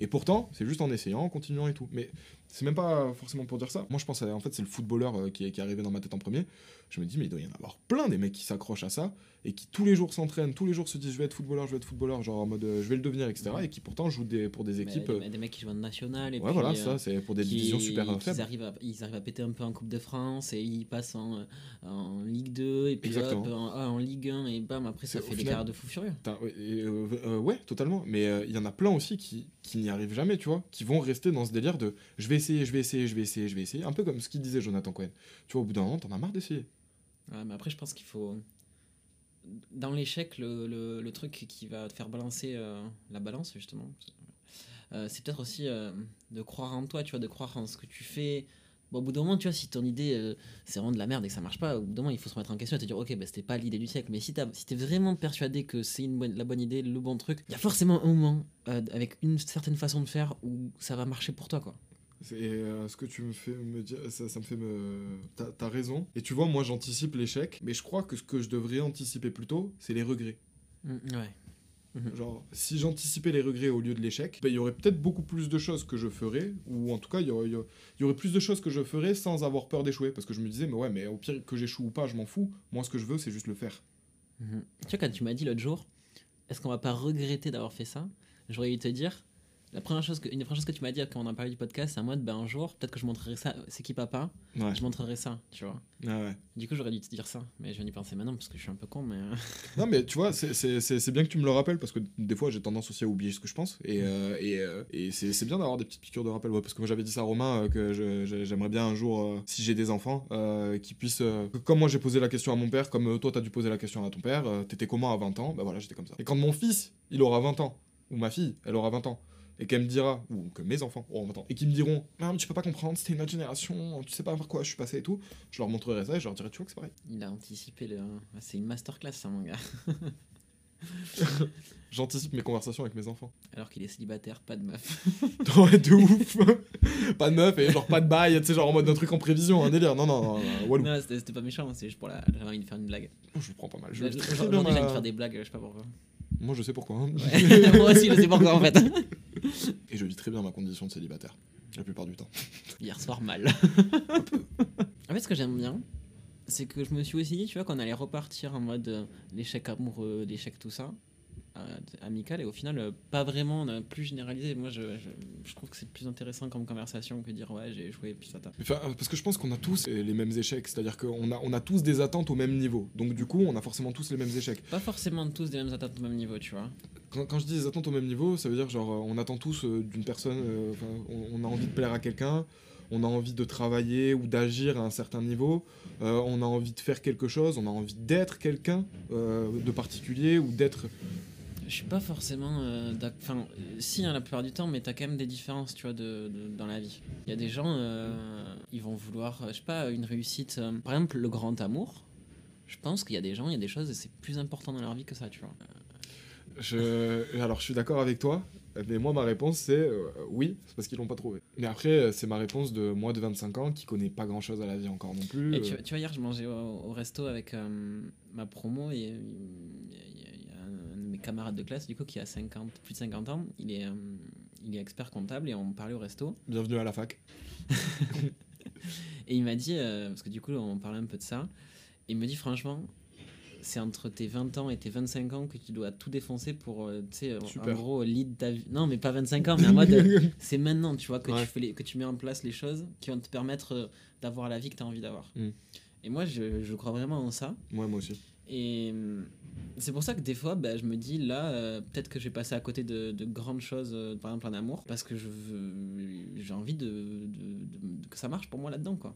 Et pourtant, c'est juste en essayant, en continuant et tout. Mais c'est même pas forcément pour dire ça. Moi, je pense, à- en fait, c'est le footballeur euh, qui, est, qui est arrivé dans ma tête en premier. Je me dis, mais il doit y en avoir plein des mecs qui s'accrochent à ça et qui tous les jours s'entraînent, tous les jours se disent, je vais être footballeur, je vais être footballeur, genre en mode, euh, je vais le devenir, etc. Et qui pourtant jouent des, pour des Mais équipes. des, euh, des mecs qui jouent en national et ouais, puis, voilà, euh, ça, c'est pour des qui- divisions super euh, faibles. arrivent à, ils arrivent à péter un peu en Coupe de France et ils passent en, euh, en Ligue 2 et puis hop, en, ah, en Ligue 1 et bam, après ça fait des carrières de fou furieux. Ouais, euh, euh, totalement. Mais euh, il y en a plein aussi qui, qui n'y arrivent jamais, tu vois. Qui vont rester dans ce délire de je vais essayer, je vais essayer, je vais essayer, je vais essayer. Un peu comme ce qu'il disait Jonathan Cohen. Tu vois, au bout d'un moment, t'en as marre d'essayer. Ouais, mais après, je pense qu'il faut. Dans l'échec, le, le, truc qui va te faire balancer euh, la balance, justement, euh, c'est peut-être aussi euh, de croire en toi, tu vois, de croire en ce que tu fais. Au bout d'un moment, tu vois, si ton idée euh, c'est vraiment de la merde et que ça marche pas, au bout d'un moment, il faut se remettre en question et te dire, ok, bah, c'était pas l'idée du siècle. Mais si t'as- si t'es vraiment persuadé que c'est la bonne idée, le bon truc, il y a forcément un moment euh, avec une certaine façon de faire où ça va marcher pour toi, quoi. C'est euh, ce que tu me fais me dire, ça, ça me fait me. T'as raison. Et tu vois, moi, j'anticipe l'échec, mais je crois que ce que je devrais anticiper plutôt, c'est les regrets. Mm, ouais. Mhm. Genre, si j'anticipais les regrets au lieu de l'échec, ben, il y aurait peut-être beaucoup plus de choses que je ferais, ou en tout cas, il y aurait, y plus de choses que je ferais sans avoir peur d'échouer. Parce que je me disais, mais ouais, mais au pire que j'échoue ou pas, je m'en fous. Moi, ce que je veux, c'est juste le faire. Mhm. Tu vois, quand tu m'as dit l'autre jour, est-ce qu'on va pas regretter d'avoir fait ça? J'aurais dû te dire, la première chose que, une des premières choses que tu m'as dit quand on a parlé du podcast, c'est en mode, ben un jour, peut-être que je montrerai ça, c'est qui papa? Ouais. Je montrerai ça, tu vois. Ah ouais. Du coup, j'aurais dû te dire ça, mais je viens d'y penser maintenant parce que je suis un peu con, mais. euh, Non, mais tu vois, c'est- bien que tu me le rappelles parce que des fois j'ai tendance aussi à oublier ce que je pense. Et, euh, et, euh, et c'est bien d'avoir des petites piqûres de rappel. Ouais, parce que moi j'avais dit ça à Romain euh, que j'aimerais bien un jour, si j'ai des enfants, qu'ils puissent. comme moi j'ai posé la question à mon père, comme toi t'as dû poser la question à ton père, t'étais comment à 20 ans? Bah voilà, j'étais comme ça. Et quand mon fils, il aura 20 ans, ou ma fille, elle aura 20 ans. Et qu'elle me dira, ou que mes enfants auront 20 ans, et qu'ils me diront, non, mais tu peux pas comprendre, c'était une autre génération, tu sais pas par quoi je suis passé et tout, je leur montrerai ça et je leur dirai, tu vois que c'est pareil. Il a anticipé le. Ah, C'est une masterclass, ça, mon gars. J'anticipe mes conversations avec mes enfants. Alors qu'il est célibataire, pas de meuf. Ouais, de ouf. pas de meuf et genre pas de bail, tu sais, genre en mode un truc en prévision, un délire. Non, non, non, non, walou. non, c'était pas méchant, c'est juste pour la. J'avais envie de faire une blague. Je le prends pas mal. Je je- bien j'ai envie de faire des blagues, je sais pas pourquoi. Moi, je sais pourquoi. hein. Ouais. Moi aussi, je sais pourquoi en fait. Et je vis très bien ma condition de célibataire. La plupart du temps. Hier soir, mal. en fait, ce que j'aime bien, c'est que je me suis aussi dit, tu vois, qu'on allait repartir en mode euh, l'échec amoureux, l'échec tout ça, euh, amical, et au final, euh, pas vraiment, plus généralisé. Moi, je, je, je trouve que c'est plus intéressant comme conversation que dire, ouais, j'ai joué, puis ça. Enfin, parce que je pense qu'on a tous les mêmes échecs. C'est-à-dire qu'on a, on a tous des attentes au même niveau. Donc, du coup, on a forcément tous les mêmes échecs. Pas forcément tous des mêmes attentes au même niveau, tu vois. Quand, quand je dis des attentes au même niveau, ça veut dire genre euh, on attend tous d'une personne, euh, on, on a envie de plaire à quelqu'un, on a envie de travailler ou d'agir à un certain niveau, euh, on a envie de faire quelque chose, on a envie d'être quelqu'un euh, de particulier ou d'être. Je suis pas forcément. euh, Enfin, euh, si, hein, la plupart du temps, mais t'as quand même des différences, tu vois, de, de- dans la vie. Il y a des gens, euh, ils vont vouloir, euh, je sais pas, une réussite. euh, par exemple, le grand amour. Je pense qu'il y a des gens, il y a des choses, et c'est plus important dans leur vie que ça, tu vois. Je... Alors je suis d'accord avec toi, mais moi ma réponse c'est euh, oui, c'est parce qu'ils l'ont pas trouvé. Mais après c'est ma réponse de moi de 25 ans qui connaît pas grand chose à la vie encore non plus. Et tu, tu vois, hier, je mangeais au, au resto avec euh, ma promo et il y, y y camarades de classe, du coup, qui a 50, plus de 50 ans. Il est, euh, il est expert comptable et on parlait au resto. Bienvenue à la fac. Et il m'a dit, euh, parce que du coup, on parlait un peu de ça, et il me dit franchement, c'est entre tes 20 ans et tes 25 ans que tu dois tout défoncer pour, euh, tu sais, en gros, lead ta vie. Non, mais pas 25 ans, mais en mode, c'est maintenant, tu vois, que, Ouais. tu fais les- que tu mets en place les choses qui vont te permettre euh, d'avoir la vie que tu as envie d'avoir. Mm. Et moi, je, je crois vraiment en ça. Ouais, moi aussi. Et hum, c'est pour ça que des fois, bah, je me dis là, euh, peut-être que je vais passer à côté de, de grandes choses, euh, par exemple en amour, parce que je veux, j'ai envie de, de- de- que ça marche pour moi là-dedans, quoi.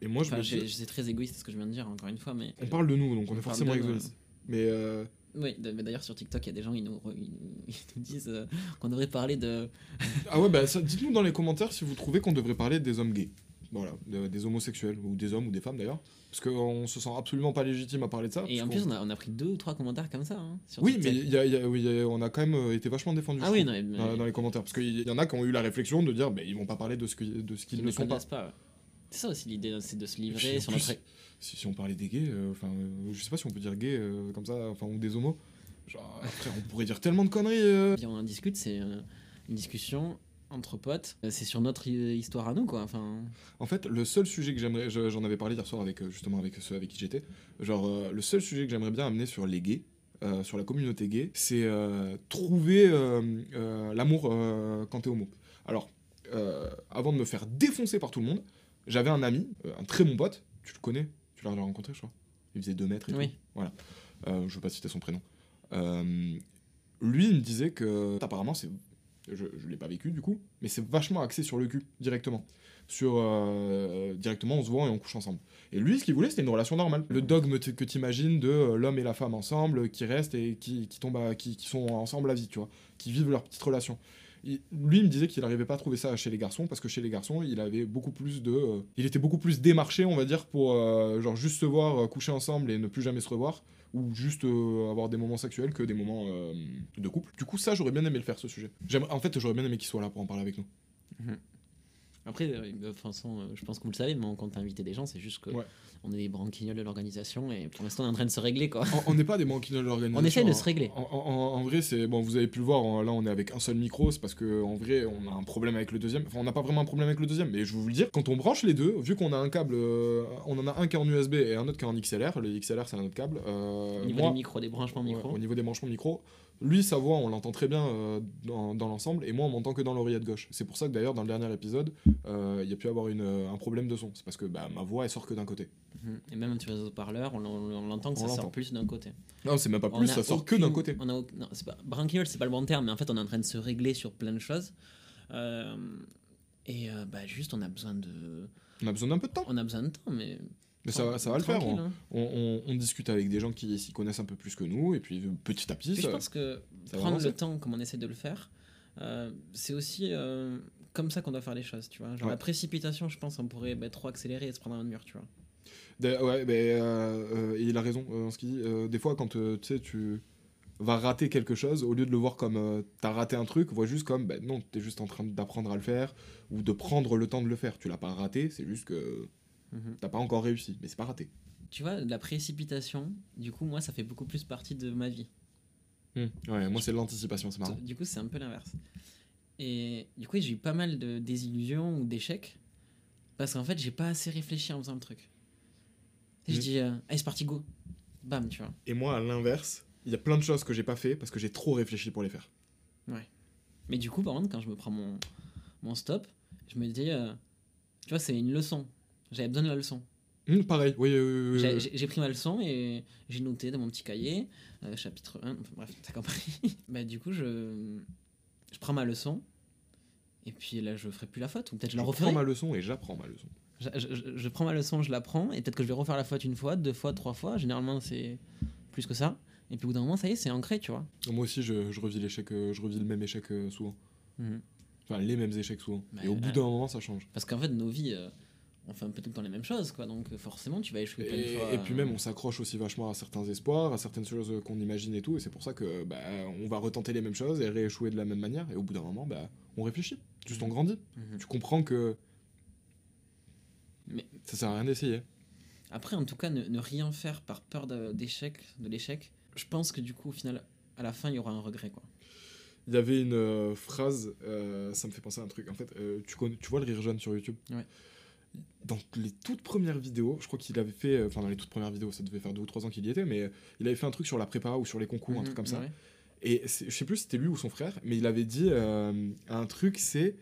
Et moi, je me j'ai- dis, c'est très égoïste ce que je viens de dire, encore une fois, mais on parle de nous, donc on, On est forcément égoïste. Mais euh, oui. D'ailleurs sur TikTok, il y a des gens ils nous, ils nous, disent euh, qu'on devrait parler de. ah ouais, bah dites-nous dans les commentaires si vous trouvez qu'on devrait parler des hommes gays. Voilà, de- des homosexuels, ou des hommes ou des femmes d'ailleurs. Parce qu'on se sent absolument pas légitime à parler de ça. Et en plus, on a, on a pris deux ou trois commentaires comme ça. hein, sur Oui, mais y a- y a- oui, on a quand même euh, été vachement défendus. Ah oui, non, mais- dans, dans les commentaires. Parce qu'il y en a qui ont eu la réflexion de dire, bah, ils vont pas parler de ce que- de ce qu'ils Ils ne ne sont pas. pas. ouais. C'est ça aussi l'idée, c'est de se Et puis, livrer sur notre. si, si on parlait des gays, euh, enfin, euh, je sais pas si on peut dire gay euh, comme ça, enfin, ou des homos. Genre, après, on pourrait dire tellement de conneries. Puis on en discute, c'est une discussion entre potes. Euh, C'est sur notre euh, histoire à nous, quoi. Enfin, En fait, le seul sujet que j'aimerais, je- j'en avais parlé hier soir avec euh, justement avec ceux avec qui j'étais. Genre, euh, le seul sujet que j'aimerais bien amener sur les gays, euh, sur la communauté gay, c'est euh, trouver l'amour quand t'es homo. Alors, avant de me faire défoncer par tout le monde, j'avais un ami, un très bon pote. Tu le connais Tu l'as rencontré, je crois. Il faisait 2 mètres et Oui. tout. Voilà. Je veux pas citer son prénom. Lui, il me disait que apparemment c'est je, je l'ai pas vécu du coup, mais c'est vachement axé sur le cul directement. Sur euh, directement, on se voit et on couche ensemble. Et lui, ce qu'il voulait, c'était une relation normale. Le dogme que t'imagines de euh, l'homme et la femme ensemble, qui restent et qui, qui tombent, qui, qui sont ensemble à vie, tu vois, qui vivent leur petite relation. Lui, il me disait qu'il n'arrivait pas à trouver ça chez les garçons parce que chez les garçons, il avait beaucoup plus de, euh, il était beaucoup plus démarché, on va dire, pour euh, genre juste se voir euh, coucher ensemble et ne plus jamais se revoir ou juste euh, avoir des moments sexuels que des moments euh, de couple. Du coup, ça, j'aurais bien aimé le faire, ce sujet. En fait, j'aurais bien aimé qu'il soit là pour en parler avec nous. Après, euh, de toute façon, euh, je pense que vous le savez, mais on compte inviter des gens, c'est juste que Ouais. on est des branquignoles de l'organisation et pour l'instant, on est en train de se régler, quoi. On- On n'est pas des manquineux de l'organisation. On essaie de se régler. En, en- en vrai, c'est bon. Vous avez pu le voir. en- Là, on est avec un seul micro. C'est parce que en vrai, on a un problème avec le deuxième. Enfin, on n'a pas vraiment un problème avec le deuxième. Mais je vais vous le dire, quand on branche les deux, vu qu'on a un câble, euh, on en a un qui est en USB et un autre qui est en XLR. Le XLR, c'est un autre câble. euh, Au niveau moi- des micros, des branchements Ouais, micro. au niveau des branchements micro. Lui, sa voix, on l'entend très bien euh, dans, dans l'ensemble, et moi, on m'entend que dans l'oreillette gauche. C'est pour ça que d'ailleurs, dans le dernier épisode, euh, il y a pu avoir une, euh, un problème de son. C'est parce que bah, ma voix, elle sort que d'un côté. Mhm. Et même sur les haut-parleurs, on, on- on l'entend que On ça sort plus d'un côté. Non, c'est même pas plus, ça sort que d'un côté. On a non, c'est pas branquignol, c'est pas le bon terme, mais en fait, on est en train de se régler sur plein de choses. Euh, et bah, juste, on a besoin de, On a besoin d'un peu de temps. on a besoin de temps, mais. Mais ça, va- ça va le faire. On, hein. on- on- on discute avec des gens qui s'y connaissent un peu plus que nous, et puis euh, petit à petit, Puis je ça- pense que ça prendre le temps, comme on essaie de le faire, euh, c'est aussi euh, comme ça qu'on doit faire les choses, tu vois. Genre Ouais. la précipitation, je pense, on pourrait bah, trop accélérer et se prendre un mur, tu vois. D'ailleurs, ouais, euh, il a raison ce qu'il dit. Des fois, quand tu sais, tu vas rater quelque chose, au lieu de le voir comme euh, t'as raté un truc, vois juste comme ben non, t'es juste en train d'apprendre à le faire ou de prendre le temps de le faire. Tu l'as pas raté, c'est juste que Mhm. t'as pas encore réussi, mais c'est pas raté. Tu vois, la précipitation, du coup, moi, ça fait beaucoup plus partie de ma vie. Ouais, moi c'est l'anticipation, c'est marrant. Du coup, c'est un peu l'inverse. Et du coup, j'ai eu pas mal de désillusions ou d'échecs parce qu'en fait, j'ai pas assez réfléchi en faisant le truc. Je Mhm. dis, euh, allez, c'est parti, go. Bam, tu vois. Et moi, à l'inverse, il y a plein de choses que j'ai pas fait parce que j'ai trop réfléchi pour les faire. Mais du coup, par contre, quand je me prends mon, mon stop, je me dis, euh, tu vois, c'est une leçon. J'avais besoin de la leçon. Hum, pareil, oui. euh, J'ai- euh, J'ai pris ma leçon et j'ai noté dans mon petit cahier, euh, chapitre 1, enfin, bref, t'as compris. bah, du coup, je, je prends ma leçon et puis là, je ferai plus la faute, ou peut-être je je la prends referai. ma leçon et j'apprends ma leçon. Je, je- je- je prends ma leçon, je la prends, et peut-être que je vais refaire la faute une fois, deux fois, trois fois. Généralement, c'est plus que ça. Et puis au bout d'un moment, ça y est, c'est ancré, tu vois. Moi aussi, je, je revis l'échec, euh, je revis le même échec euh, souvent. Enfin, les mêmes échecs souvent. Bah, et au bout d'un moment, ça change. Parce qu'en fait, nos vies, on fait un peu tout le temps les mêmes choses, quoi. Donc euh, forcément, tu vas échouer plein de Et, fois. et puis même, on s'accroche aussi vachement à certains espoirs, à certaines choses euh, qu'on imagine et tout. Et c'est pour ça que bah, on va retenter les mêmes choses et rééchouer de la même manière. Et au bout d'un moment, bah, on réfléchit. Juste on grandit. Mhm. Tu comprends que Mais ça sert à rien d'essayer. après, en tout cas, ne, ne rien faire par peur d'échec, de l'échec, je pense que du coup, au final, à la fin, il y aura un regret, quoi. Il y avait une euh, phrase, euh, ça me fait penser à un truc. En fait, euh, tu, connais, tu vois le rire jeune sur YouTube? Ouais. Dans les toutes premières vidéos, je crois qu'il avait fait, euh, enfin dans les toutes premières vidéos, ça devait faire deux ou trois ans qu'il y était, mais euh, il avait fait un truc sur la prépa ou sur les concours, un Mhm, truc comme ça. ouais. Et je sais plus si c'était lui ou son frère, mais il avait dit euh, un truc, c'est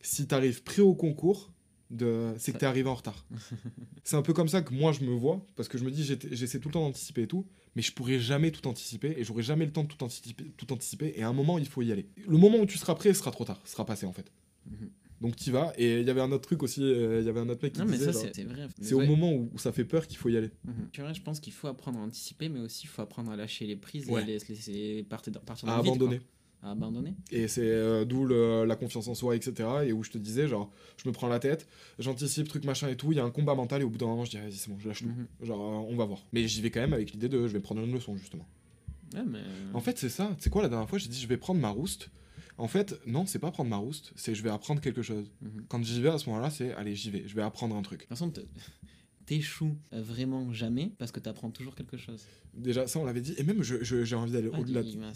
si t'arrives prêt au concours, de... c'est que t'es arrivé en retard. c'est un peu comme ça que moi je me vois, parce que je me dis j'essaie tout le temps d'anticiper et tout, mais je pourrais jamais tout anticiper et j'aurai jamais le temps de tout anticiper, tout anticiper. Et à un moment, il faut y aller. Le moment où tu seras prêt sera trop tard, sera passé en fait. Mhm. Donc t'y vas. Et il y avait un autre truc aussi, euh, il y avait un autre mec qui Non, mais disait c'est c'est vrai. c'est au Ouais. moment où, où ça fait peur qu'il faut y aller. Mhm. Tu vois, je pense qu'il faut apprendre à anticiper, mais aussi il faut apprendre à lâcher les prises Ouais. et les- laisser partir, partir dans À le vide, abandonner. quoi. À abandonner. Et c'est euh, d'où la confiance en soi, etc. Et où je te disais, genre, je me prends la tête, j'anticipe, truc machin et tout, il y a un combat mental, et au bout d'un moment, je dis, vas-y, c'est bon, je lâche tout. Mhm. Genre, euh, on va voir. Mais j'y vais quand même avec l'idée de, je vais prendre une leçon, justement. Ouais, mais. En fait, c'est ça. C'est quoi la dernière fois J'ai dit, je vais prendre ma rouste. En fait, non, c'est pas prendre ma rouste, c'est je vais apprendre quelque chose. Mhm. Quand j'y vais à ce moment-là, c'est, allez, j'y vais, je vais apprendre un truc. De toute façon, t'échoues vraiment jamais parce que t'apprends toujours quelque chose. Déjà, ça, on l'avait dit. Et même, je- je- j'ai envie d'aller Ah, au-delà de il m'a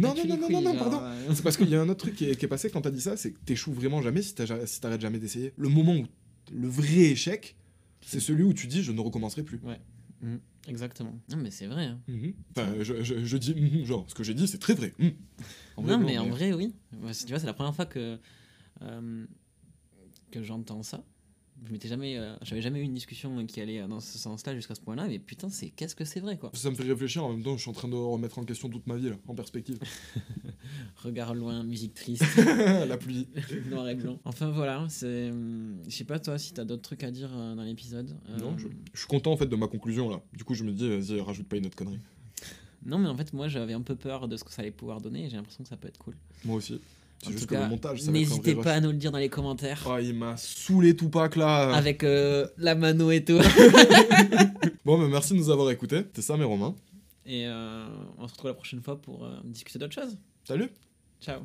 Non, non, non, non, non, pardon. euh, C'est parce qu'il y a un autre truc qui est, qui est passé quand t'as dit ça, c'est que t'échoues vraiment jamais si t'arrêtes jamais d'essayer. Le moment où le vrai échec, c'est celui où tu dis je ne recommencerai plus. Mhm. Exactement. Non, mais c'est vrai. hein. Mhm. Enfin, je, je- je dis mhm, genre ce que j'ai dit, c'est très vrai. Mhm. En vrai, non, mais en vrai, oui. Tu vois, c'est la première fois que, euh, que j'entends ça. Je m'étais jamais, euh, j'avais jamais eu une discussion qui allait dans ce sens-là jusqu'à ce point-là, mais putain, c'est qu'est-ce que c'est vrai quoi. Ça me fait réfléchir en même temps, je suis en train de remettre en question toute ma vie là, en perspective. Regard loin, musique triste, La pluie. noir et blanc. Enfin voilà, c'est, hum, je sais pas toi si t'as d'autres trucs à dire euh, dans l'épisode. Euh, Non, je, je suis content en fait de ma conclusion là. Du coup, je me dis, vas-y, rajoute pas une autre connerie. Non, mais en fait, moi j'avais un peu peur de ce que ça allait pouvoir donner et j'ai l'impression que ça peut être cool. Moi aussi. C'est juste que le montage, n'hésitez pas à nous le dire dans les commentaires. Oh, il m'a saoulé Tupac là. Avec euh, la mano et tout. Bon, mais merci de nous avoir écoutés. C'était ça, mes Romains. et euh, on se retrouve la prochaine fois pour euh, discuter d'autres choses. Salut. Ciao.